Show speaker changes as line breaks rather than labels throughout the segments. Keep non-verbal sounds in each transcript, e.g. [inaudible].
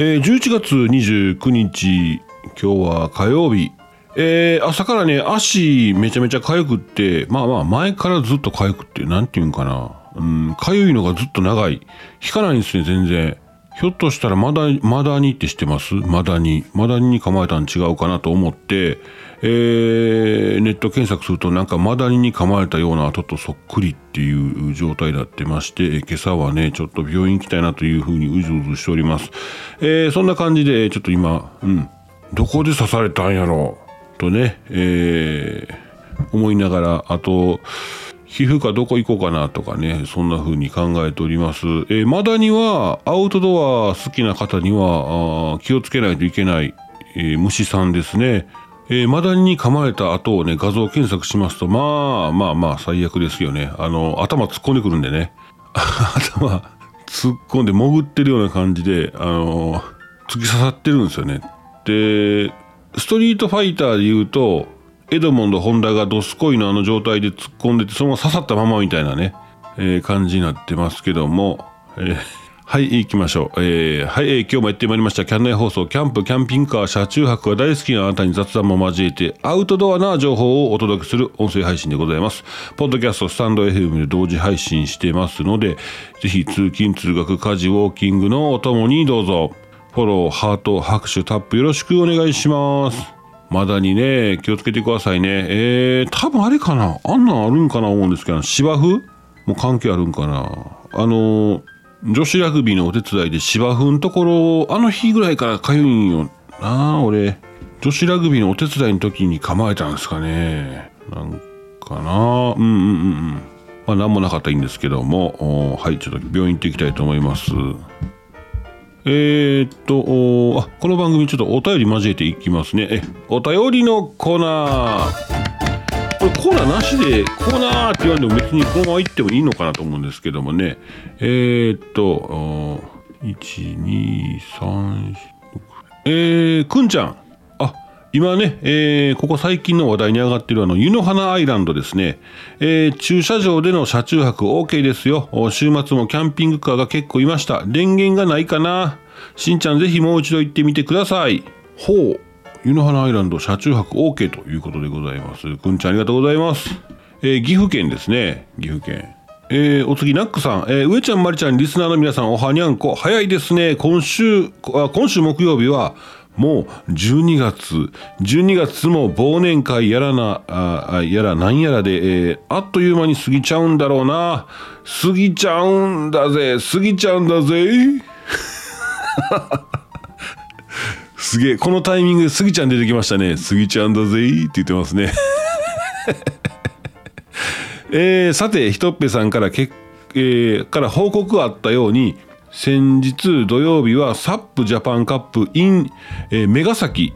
えー、11月29日、今日は火曜日。えー、朝からね、足めちゃめちゃ痒くって、まあまあ前からずっと痒くって、何て言うんかな。うん、痒いのがずっと長い。引かないんですね、全然。ひょっとしたらマダ、マダニって知ってます？マダニ。マダニに構えたん違うかなと思って、えー、ネット検索するとなんかマダニに噛まれたような跡とそっくりっていう状態になってまして、今朝はね、ちょっと病院行きたいなというふうにうずうずしております。えー、そんな感じで、ちょっと今、うん、どこで刺されたんやろう？とね、えー、思いながら、あと、皮膚科どこ行こうかなとかね、そんな風に考えております。えー、マダニはアウトドア好きな方には気をつけないといけない、えー、虫さんですね。えー、マダニに噛まれた後をね、画像検索しますと、まあまあまあ最悪ですよね。あの、頭突っ込んでくるんでね。[laughs] 頭突っ込んで潜ってるような感じで、あの、突き刺さってるんですよね。で、ストリートファイターで言うと、エドモンド・ホンダがドスコイのあの状態で突っ込んでて、そのまま刺さったままみたいなね、えー、感じになってますけども、えー、[laughs] はい、行きましょう。えー、はい、えー、今日もやってまいりました。キャン内放送、キャンプ、キャンピングカー、車中泊が大好きなあなたに雑談も交えて、アウトドアな情報をお届けする音声配信でございます。ポッドキャスト、スタンド FM で同時配信してますので、ぜひ通勤、通学、家事、ウォーキングのお供にどうぞ。フォロー、ハート、拍手、タップよろしくお願いします。まだにね、気をつけてくださいね。えー、多分あれかなあんなんあるんかな思うんですけど、芝生？も関係あるんかなあの、女子ラグビーのお手伝いで芝生のところ、あの日ぐらいからかゆいんよな、俺。女子ラグビーのお手伝いの時に構えたんですかね。なんかなうんうんうんうん。まあ何もなかったらいいんですけども、はい、ちょっと病院行っていきたいと思います。えー、っとあ、この番組ちょっとお便り交えていきますね。え、お便りのコーナー。これコーナーなしで、コーナーって言われても別にこのまま行ってもいいのかなと思うんですけどもね。えー、っと、1、2、3、4、えー、くんちゃん。今ね、えー、ここ最近の話題に上がっているあの、湯の花アイランドですね。えー、駐車場での車中泊 OK ですよ。週末もキャンピングカーが結構いました。電源がないかな。しんちゃんぜひもう一度行ってみてください。ほう。湯の花アイランド車中泊 OK ということでございます。くんちゃんありがとうございます。えー、岐阜県ですね。岐阜県。えー、お次、ナックさん。えー、上ちゃん、まりちゃん、リスナーの皆さん、おはにゃんこ。早いですね。今週、今週木曜日は、もう12月、12月も忘年会やらな、あやらなんやらで、えー、あっという間に過ぎちゃうんだろうな。過ぎちゃうんだぜ、過ぎちゃうんだぜ。[laughs] すげえ、このタイミングでスギちゃん出てきましたね。過ぎちゃうんだぜって言ってますね。[laughs] えー、さて、ひとっぺさんからけ、えー、から報告あったように、先日土曜日はサップジャパンカップ in、えー、メガサキ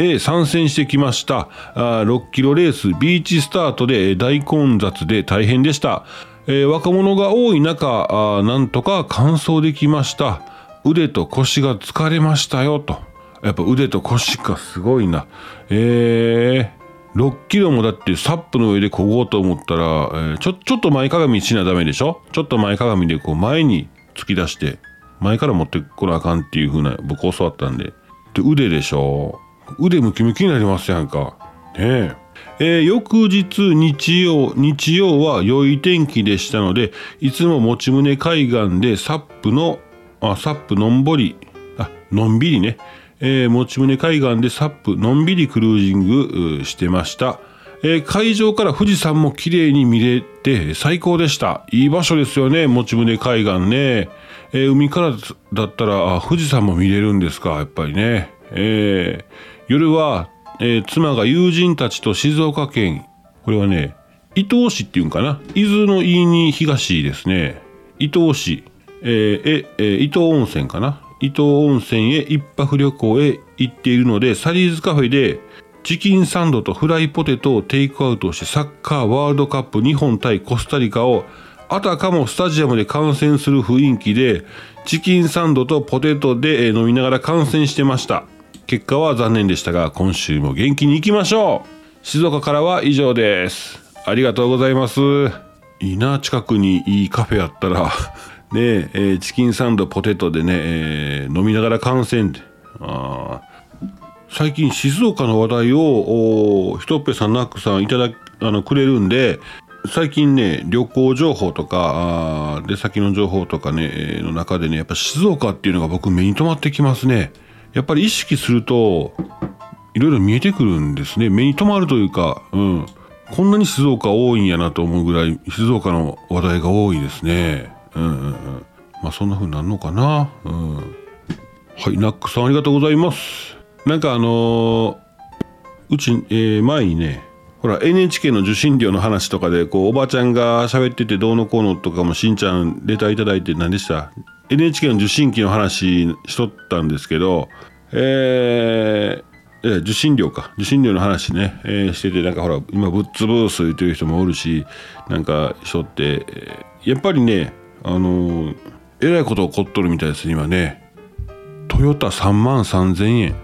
へ参戦してきました。あ6キロレースビーチスタートで大混雑で大変でした、えー、若者が多い中あなんとか完走できました。腕と腰が疲れましたよと。やっぱ腕と腰がすごいな。えー、6キロもだってサップの上でこごうと思ったら、えー、ちょちょっと前かがみしなダメでしょ？ちょっと前かがみでこう前に突き出して前から持ってこなあかんっていう風な僕教わったんで。で腕でしょ。腕ムキムキになりますやんか。ねえ。えー、翌日日曜日曜は良い天気でしたのでいつも持ち胸海岸でサップのあサップのんぼりあのんびりね、えー、持ち胸海岸でサップのんびりクルージングしてました。えー、会場から富士山も綺麗に見れて最高でした。いい場所ですよね、持ち船海岸ね。えー、海からだったら富士山も見れるんですか、やっぱりね。えー、夜は、え妻が友人たちと静岡県、これはね、伊東市っていうんかな？伊豆の飯に東ですね。伊東市、え、え、伊東温泉かな？伊東温泉へ一泊旅行へ行っているので、サリーズカフェでチキンサンドとフライポテトをテイクアウトしてサッカーワールドカップ日本対コスタリカをあたかもスタジアムで観戦する雰囲気でチキンサンドとポテトで飲みながら観戦してました。結果は残念でしたが今週も元気に行きましょう。静岡からは以上です。ありがとうございます。いいな近くにいいカフェあったら [laughs] ねえーチキンサンドポテトでね、えー飲みながら観戦。ってあー最近静岡の話題をひとっぺさんナックさんいただあのくれるんで最近ね旅行情報とかあ出先の情報とかね、の中でねやっぱ静岡っていうのが僕目に留まってきますね。やっぱり意識するといろいろ見えてくるんですね。目に留まるというかうん。こんなに静岡多いんやなと思うぐらい静岡の話題が多いですね。うんうんうん。まあそんな風になるのかな。うん。はいナックさんありがとうございます。なんかあのーうち、えー前にねほら NHK の受信料の話とかでこうおばちゃんが喋っててどうのこうのとかもしんちゃんレターいただいて何でした？NHK の受信機の話しとったんですけどえー受信料か。受信料の話ね、えーしててなんかほら今ぶっつぶす言ってる人もおるしなんかしとって、やっぱりねあのーえらいこと起こっとるみたいです今ね。トヨタ3万3000円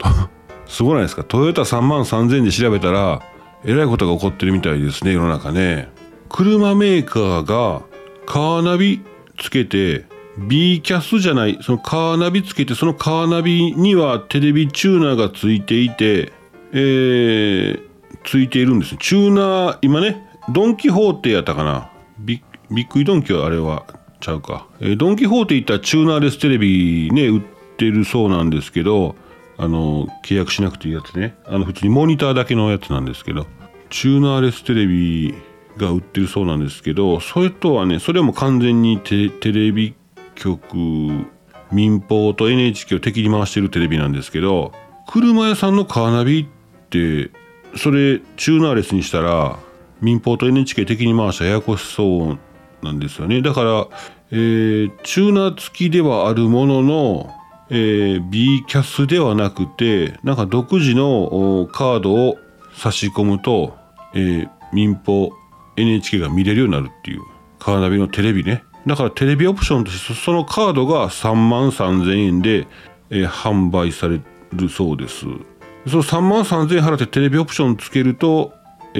[laughs] すごいないですか？トヨタ3万3000で調べたらえらいことが起こってるみたいですね世の中ね。車メーカーがカーナビつけて B キャスじゃないそのカーナビつけてそのカーナビにはテレビチューナーがついていてえー、ついているんですチューナー今ねドン・キホーテやったかな。ビビックリドンキはあれはちゃうか、えードン・キホーテ行ったらチューナーレステレビね売ってるそうなんですけどあの契約しなくていいやつね。あの普通にモニターだけのやつなんですけどチューナーレステレビが売ってるそうなんですけどそれとはねそれも完全にテテレビ局民放と NHK を敵に回してるテレビなんですけど車屋さんのカーナビってそれチューナーレスにしたら民放と NHK 敵に回したらややこしそうなんですよね。だから、えーチューナー付きではあるものの、えー B キャスではなくてなんか独自のカードを差し込むと、えー民放 NHK が見れるようになるっていうカーナビのテレビね。だからテレビオプションとしてそのカードが3万3000円で、えー販売されるそうです。その3万3000円払ってテレビオプションつけると、え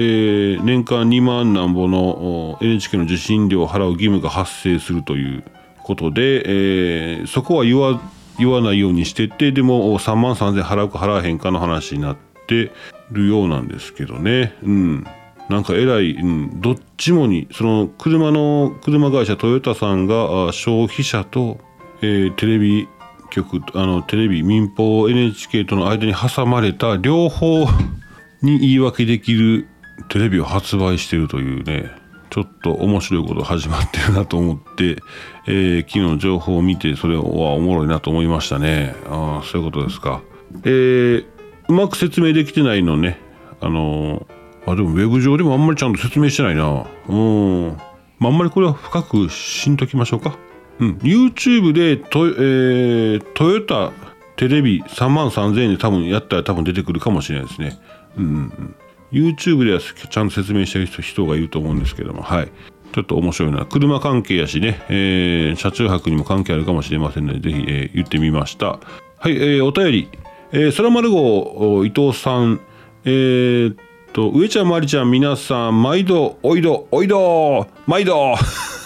ー年間2万なんぼの NHK の受信料を払う義務が発生するということで、えーそこは言わ言わないようにしててでも3万3000払うか払わへんかの話になってるようなんですけどね。うん。なんかえらい、うん、どっちもにその車の車会社トヨタさんが消費者と、えーテレビ局あのテレビ民放 NHK との間に挟まれた両方に言い訳できるテレビを発売してるというね。ちょっと面白いこと始まってるなと思って、えー昨日情報を見てそれはおもろいなと思いましたね。ああそういうことですか。えーうまく説明できてないのね。あのーあでもウェブ上でもあんまりちゃんと説明してないな。うん、まあ、んまりこれは深くしんときましょうか。うん、YouTube でト,、えートヨタテレビ3万3000円で多分やったら多分出てくるかもしれないですね。うんうん、YouTube ではちゃんと説明してる人がいると思うんですけども、はい。ちょっと面白いな。車関係やしね、えー車中泊にも関係あるかもしれませんので、ぜひ、えー言ってみました。はい、えーお便り。えー、空丸号伊藤さん、えーと、上ちゃん、まりちゃん、皆さん、毎度、おいど、おいど、毎度。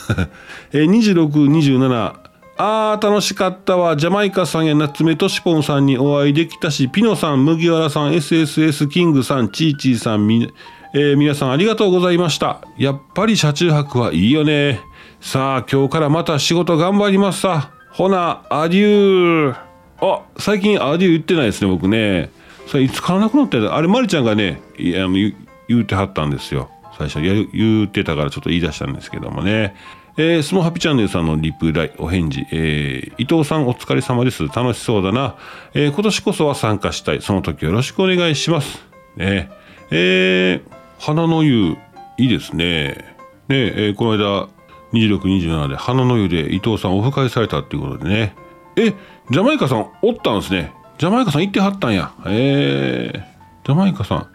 [laughs] えー、26、27あー楽しかったわ。ジャマイカさんや夏目としぽんさんにお会いできたしピノさん麦わらさん SSS キングさんチーチーさんみ、えー皆さんありがとうございました。やっぱり車中泊はいいよね。さあ今日からまた仕事頑張りますさ。ほなアデュー。あ最近アデュー言ってないですね僕ね。それいつからなくなったあれまりちゃんがねいあの言うてはったんですよ。最初言うてたからちょっと言い出したんですけどもね。えー、スモハピチャンネルさんのリプライ、お返事、えー伊藤さんお疲れ様です。楽しそうだな。えー今年こそは参加したい。その時よろしくお願いします。ねえー花の湯、いいですね。ねえーこの間、26、27で花の湯で伊藤さんオフ会されたっていうことでね。え、ジャマイカさんおったんですね。ジャマイカさん行ってはったんや。えー、ジャマイカさん。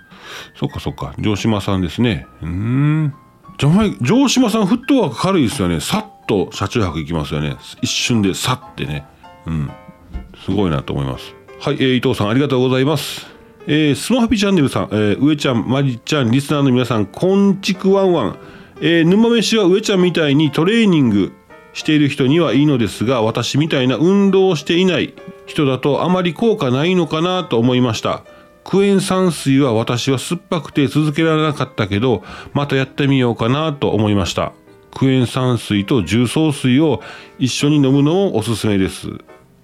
そっかそっか。城島さんですね。うーん。ジャマイ城島さんフットワーク軽いですよね。さっと車中泊行きますよね。一瞬でさってね。うん。すごいなと思います。はい、えー伊藤さんありがとうございます。えースマハピチャンネルさん、えー上ちゃん、まりちゃん、リスナーの皆さん、こんちくわんわん。えー沼飯は上ちゃんみたいにトレーニング、している人にはいいのですが私みたいな運動をしていない人だとあまり効果ないのかなと思いましたクエン酸水は私は酸っぱくて続けられなかったけどまたやってみようかなと思いました。クエン酸水と重曹水を一緒に飲むのもおすすめです。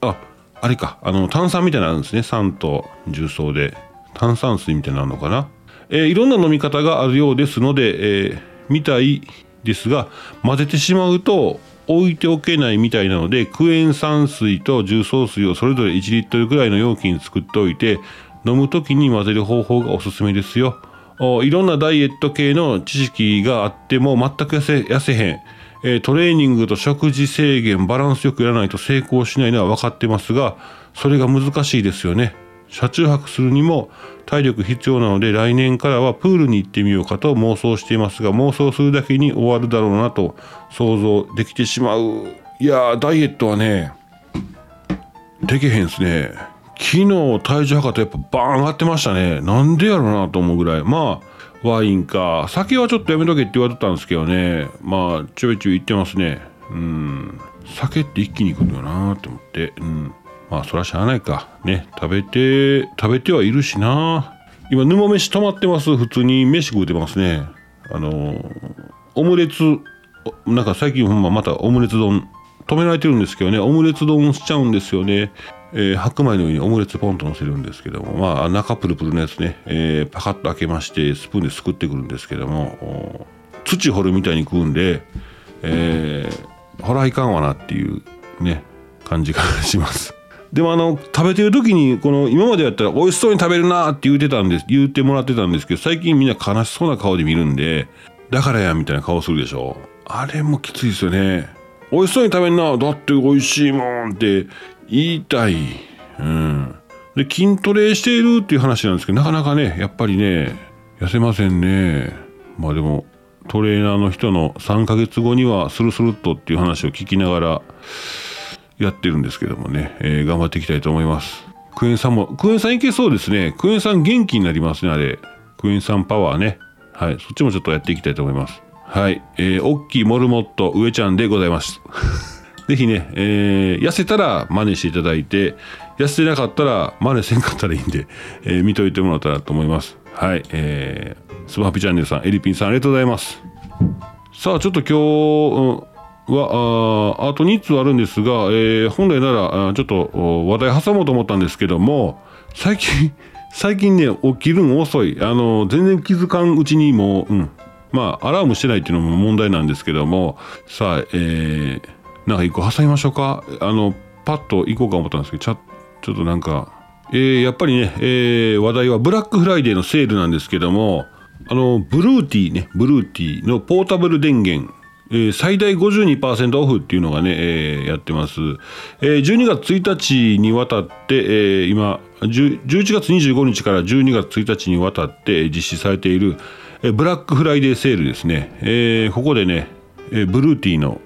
ああれか。あの炭酸みたいなのあるんですね。酸と重曹で。炭酸水みたいなのかな、えー、いろんな飲み方があるようですので、えー、みたいですが混ぜてしまうと置いておけないみたいなのでクエン酸水と重曹水をそれぞれ1リットルぐらいの容器に作っておいて飲む時に混ぜる方法がおすすめですよ。いろんなダイエット系の知識があっても全く痩せへん。えトレーニングと食事制限バランスよくやらないと成功しないのは分かってますがそれが難しいですよね。車中泊するにも体力必要なので来年からはプールに行ってみようかと妄想していますが妄想するだけに終わるだろうなと想像できてしまう。いやダイエットはねできへんすね。昨日体重測ってやっぱバーン上がってましたね。なんでやろうなと思うぐらい。まあワインか。酒はちょっとやめとけって言われてたんですけどね。まあちょいちょい言ってますね。うん。酒って一気にいくのよなと思って。うん。まあそりゃしゃあないか。ね。食べて食べてはいるしな。今沼飯止まってます。普通に飯食うてますね。あのオムレツなんか最近ほんままたオムレツ丼止められてるんですけどね。オムレツ丼しちゃうんですよね。えー、白米の上にオムレツポンと乗せるんですけども、まあ、中プルプルのやつね、えー、パカッと開けましてスプーンですくってくるんですけども土掘るみたいに食うんで、えー、ほらいかんわなっていうね感じがします。でもあの食べてる時にこの今までやったら美味しそうに食べるなって言うてたんです言ってもらってたんですけど最近みんな悲しそうな顔で見るんでだからやみたいな顔するでしょあれもきついですよね。美味しそうに食べんなだって美味しいもんって言いたい。うん。で、筋トレしているっていう話なんですけど、なかなかね、やっぱりね、痩せませんね。まあでも、トレーナーの人の3ヶ月後にはスルスルっとっていう話を聞きながらやってるんですけどもね、えー、頑張っていきたいと思います。クエン酸も、クエン酸いけそうですね。クエン酸元気になりますね、あれ。クエン酸パワーね。はい、そっちもちょっとやっていきたいと思います。はい、えー、おっきいモルモット上ちゃんでございます。ぜひね、えー、痩せたら真似していただいて、痩せてなかったら真似せんかったらいいんで、えー、見といてもらったらと思います。はい、えー、スマハピチャンネルさん、エリピンさんありがとうございます。さあ、ちょっと今日は、ああと2つあるんですが、えー、本来なら、ちょっと話題挟もうと思ったんですけども、最近、[laughs] 最近ね、起きるん遅い。あの、全然気づかんうちにもう、うん。まあ、アラームしてないっていうのも問題なんですけども、さあ、えー、なんか一個挟みましょうかあのパッと行こうか思ったんですけどちょっとなんかえー、やっぱりね、えー、話題はブラックフライデーのセールなんですけどもあのブルーティーねブルーティーのポータブル電源えー、最大52%オフっていうのがね、えー、やってます。えー、12月1日にわたって、えー、今、11月25日から12月1日にわたって実施されている、えー、ブラックフライデーセールですね。えー、ここでね、えー、ブルーティーの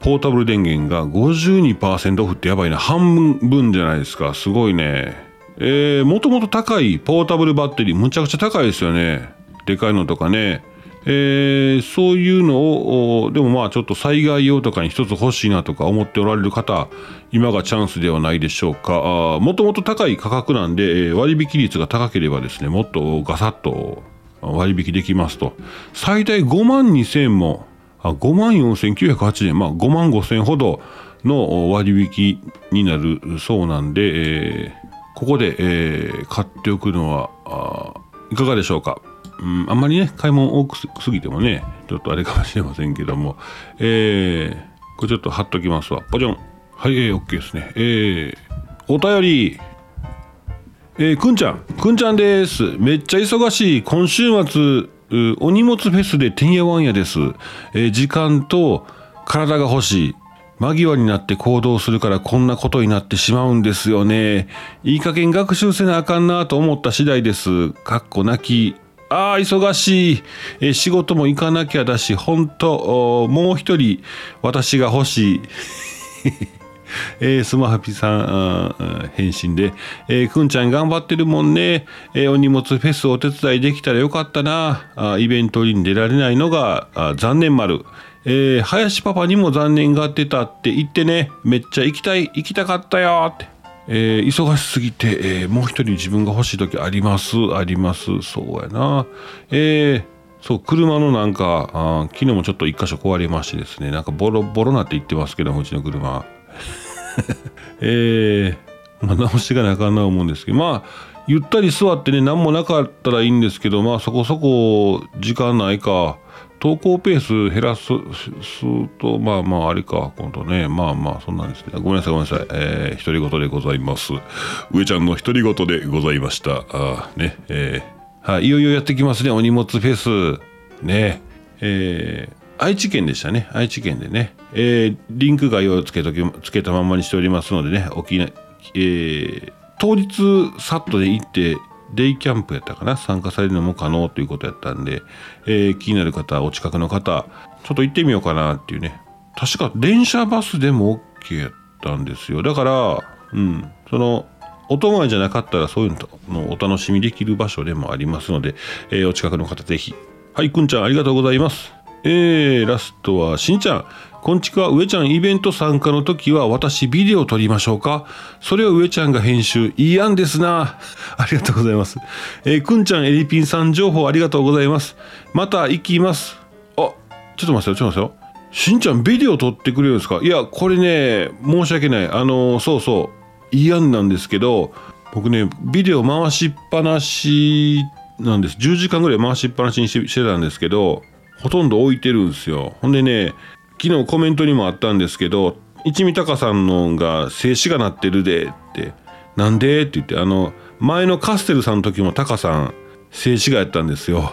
ポータブル電源が52%オフってやばいな。半分じゃないですか。すごいね。えー、もともと高いポータブルバッテリーむちゃくちゃ高いですよね。でかいのとかね。えー、そういうのをでもまあちょっと災害用とかに一つ欲しいなとか思っておられる方今がチャンスではないでしょうか。もともと高い価格なんで割引率が高ければですねもっとガサッと割引できますと。最大5万2000も5万4908円、まあ、5万5千ほどの割引になるそうなんで、えー、ここで、えー、買っておくのはいかがでしょうか。うん、あんまりね、買い物多くすぎてもね、ちょっとあれかもしれませんけども、えー、これちょっと貼っときますわ。ポチョン。はい、えー、OK ですね。えー、お便り、えー、くんちゃん、くんちゃんです。めっちゃ忙しい今週末、お荷物フェスでてんやわんやです、えー、時間と体が欲しい。間際になって行動するからこんなことになってしまうんですよね。いい加減学習せなあかんなと思った次第です。かっこ泣き。ああ忙しい、えー、仕事も行かなきゃだし本当もう一人私が欲しい。えー、スマハピさん返信で、えー、くんちゃん頑張ってるもんね、えー、お荷物フェスお手伝いできたらよかったなあイベントに出られないのが残念丸、えー、林パパにも残念がってたって言ってね、めっちゃ行きたい、行きたかったよって。えー、忙しすぎて、えー、もう一人自分が欲しい時あります、あります。そうやな。えー、そう、車のなんか、あ昨日もちょっと一箇所壊れましてですね、なんかボロボロなって言ってますけど、うちの車。[laughs] えー、まあ、直していかなあかな思うんですけど、まあ、ゆったり座ってね、何もなかったらいいんですけど、まあ、そこそこ時間ないか、投稿ペース減らすと、まあまあ、あれか、今度ね、まあまあ、そんなんですね。ごめんなさい、ごめんなさい。えー、独り言でございます。上ちゃんの独り言でございました。あね、えー、はい、いよいよやってきますね、お荷物フェス。ね、えー、愛知県でしたね、愛知県でね。えー、リンク概要をつけとき、つけたままにしておりますのでね、沖縄、えー、当日、さっとで行って、デイキャンプやったかな。参加されるのも可能ということやったんで、えー、気になる方お近くの方ちょっと行ってみようかなっていうね。確か電車バスでも OK やったんですよ。だからうん。そのお泊まりじゃなかったらそういうのお楽しみできる場所でもありますので、えー、お近くの方ぜひ。はいくんちゃんありがとうございます。えー、ラストはしんちゃんこんちくわ、上ちゃんイベント参加の時は私ビデオ撮りましょうかそれを上ちゃんが編集。いい案ですな。ありがとうございます。えー、くんちゃんエリピンさん情報ありがとうございます。また行きます。あ、ちょっと待ってよ、ちょっと待ってよ。しんちゃんビデオ撮ってくれるんですか？いや、これね、申し訳ない。あのー、そうそう。いい案なんですけど、僕ね、ビデオ回しっぱなしなんです。10時間ぐらい回しっぱなしにしてたんですけど、ほとんど置いてるんですよ。ほんでね、昨日コメントにもあったんですけど一味隆さんのが静止画なってるでってなんでって言ってあの前のカステルさんの時もタカさん静止画やったんですよ。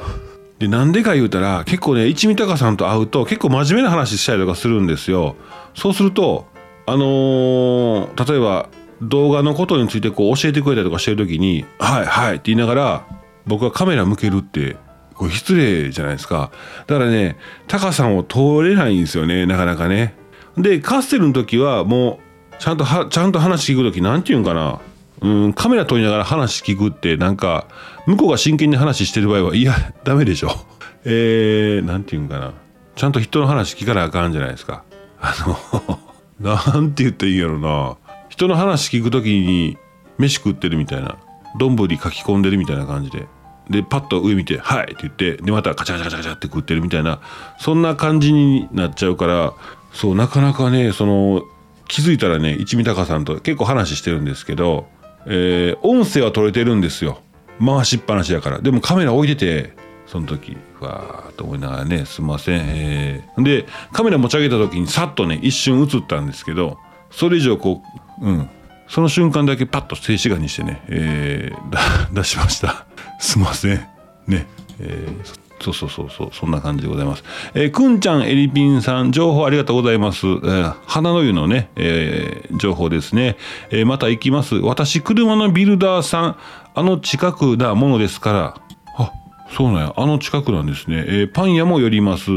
でなんでか言うたら結構ね一味隆さんと会うと結構真面目な話したりとかするんですよ。そうするとあのー、例えば動画のことについてこう教えてくれたりとかしてる時に「はいはい」って言いながら僕はカメラ向けるってこれ失礼じゃないですか。だからね、タカさんを通れないんですよね、なかなかね。で、カステルの時はもう、ちゃんとは、ちゃんと話聞く時、なんて言うんかな。うん、カメラ撮りながら話聞くって、なんか、向こうが真剣に話してる場合は、いや、ダメでしょ。[laughs] えー、なんて言うんかな。ちゃんと人の話聞かなあかんじゃないですか。あの [laughs] なんて言っていいやろな。人の話聞く時に、飯食ってるみたいな。丼書き込んでるみたいな感じで。でパッと上見て「はい」って言ってでまたカチャカチャカチャカチャって食ってるみたいなそんな感じになっちゃうからそうなかなかねその気づいたらね一味高さんと結構話してるんですけど、えー、音声は取れてるんですよ。回しっぱなしだから。でもカメラ置いててその時ふわーと思いながらねすみません、えー、でカメラ持ち上げた時にさっとね一瞬映ったんですけどそれ以上こううん。その瞬間だけパッと静止画にしてね、えー、出しました。[laughs] すいませんねえー、そうそうそうそうそんな感じでございます。えー、くんちゃんエリピンさん情報ありがとうございます。えー、花の湯のね、えー、情報ですね。えー、また行きます。私車のビルダーさんあの近くなものですから。あそうなんやあの近くなんですね。えー、パン屋も寄ります。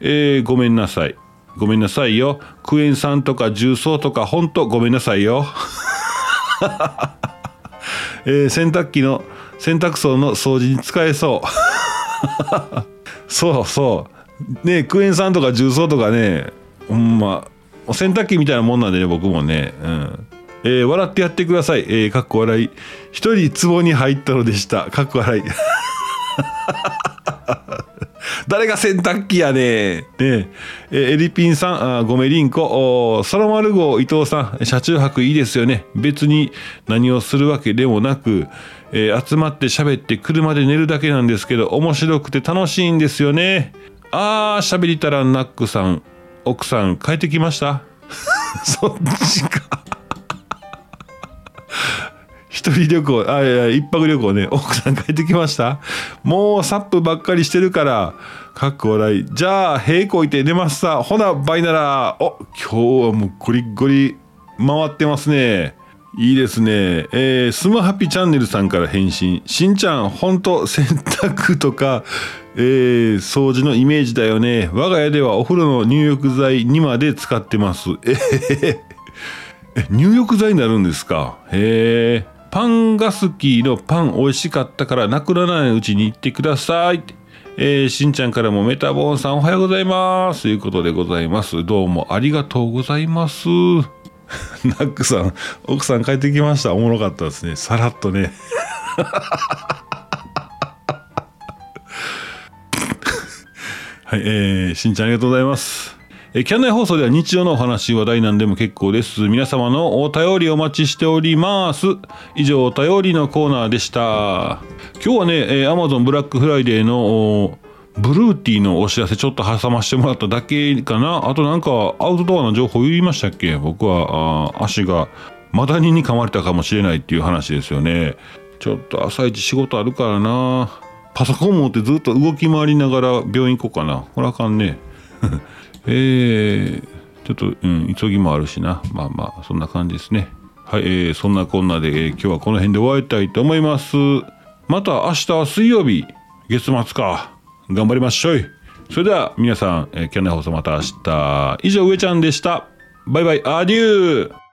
えー、ごめんなさい。ごめんなさいよ。クエン酸とか重曹とかほんとごめんなさいよ。[laughs] えー、洗濯機の洗濯槽の掃除に使えそう [laughs] そうそうねクエン酸とか重曹とかねほんま洗濯機みたいなもんなんでね僕もねうんえー、笑ってやってください。えー、かっこ笑い。一人壺に入ったのでした。かっこ笑い。誰が洗濯機やねね。えエリピンさん、あごめりんこ、空丸号伊藤さん、車中泊いいですよね。別に何をするわけでもなく、えー、集まって喋って車で寝るだけなんですけど、面白くて楽しいんですよね。あー、喋りたらナックさん、奥さん帰ってきました？[laughs] そっちか。一人旅行、あ、いや、一泊旅行ね、奥さん帰ってきましたもうサップばっかりしてるから、かっこ笑い。じゃあ、平行いて寝ますさ。ほな、バイなら。お、今日はもうゴリゴリ回ってますね。いいですね。えー、スマハピチャンネルさんから返信。しんちゃん、ほんと洗濯とか、えー、掃除のイメージだよね。我が家ではお風呂の入浴剤にまで使ってます。えー、え、入浴剤になるんですか？へえ。パンガスキーのパン美味しかったからなくならないうちに行ってください。えー、しんちゃんからもメタボーンさんおはようございます。ということでございます。どうもありがとうございます。[laughs] ナックさん奥さん帰ってきました。おもろかったですね。さらっとね。[laughs] はい、えー、しんちゃんありがとうございます。えーキャンナイ放送では日常のお話、話題なんでも結構です。皆様のお便りお待ちしております。以上、お便りのコーナーでした。今日はね、えー、Amazon ブラックフライデーのブルーティーのお知らせちょっと挟ましてもらっただけかな。あとなんかアウトドアの情報言いましたっけ？僕はあ足がマダニに噛まれたかもしれないっていう話ですよね。ちょっと朝一仕事あるからな。パソコン持ってずっと動き回りながら病院行こうかな。これあかんね。えー、ちょっと、うん、急ぎもあるしな。まあまあ、そんな感じですね。はい、えー、そんなこんなで、えー今日はこの辺で終わりたいと思います。また明日水曜日、月末か。頑張りましょい。それでは皆さん、えー、キャンナイ放送また明日。以上、上ちゃんでした。バイバイ、アデュー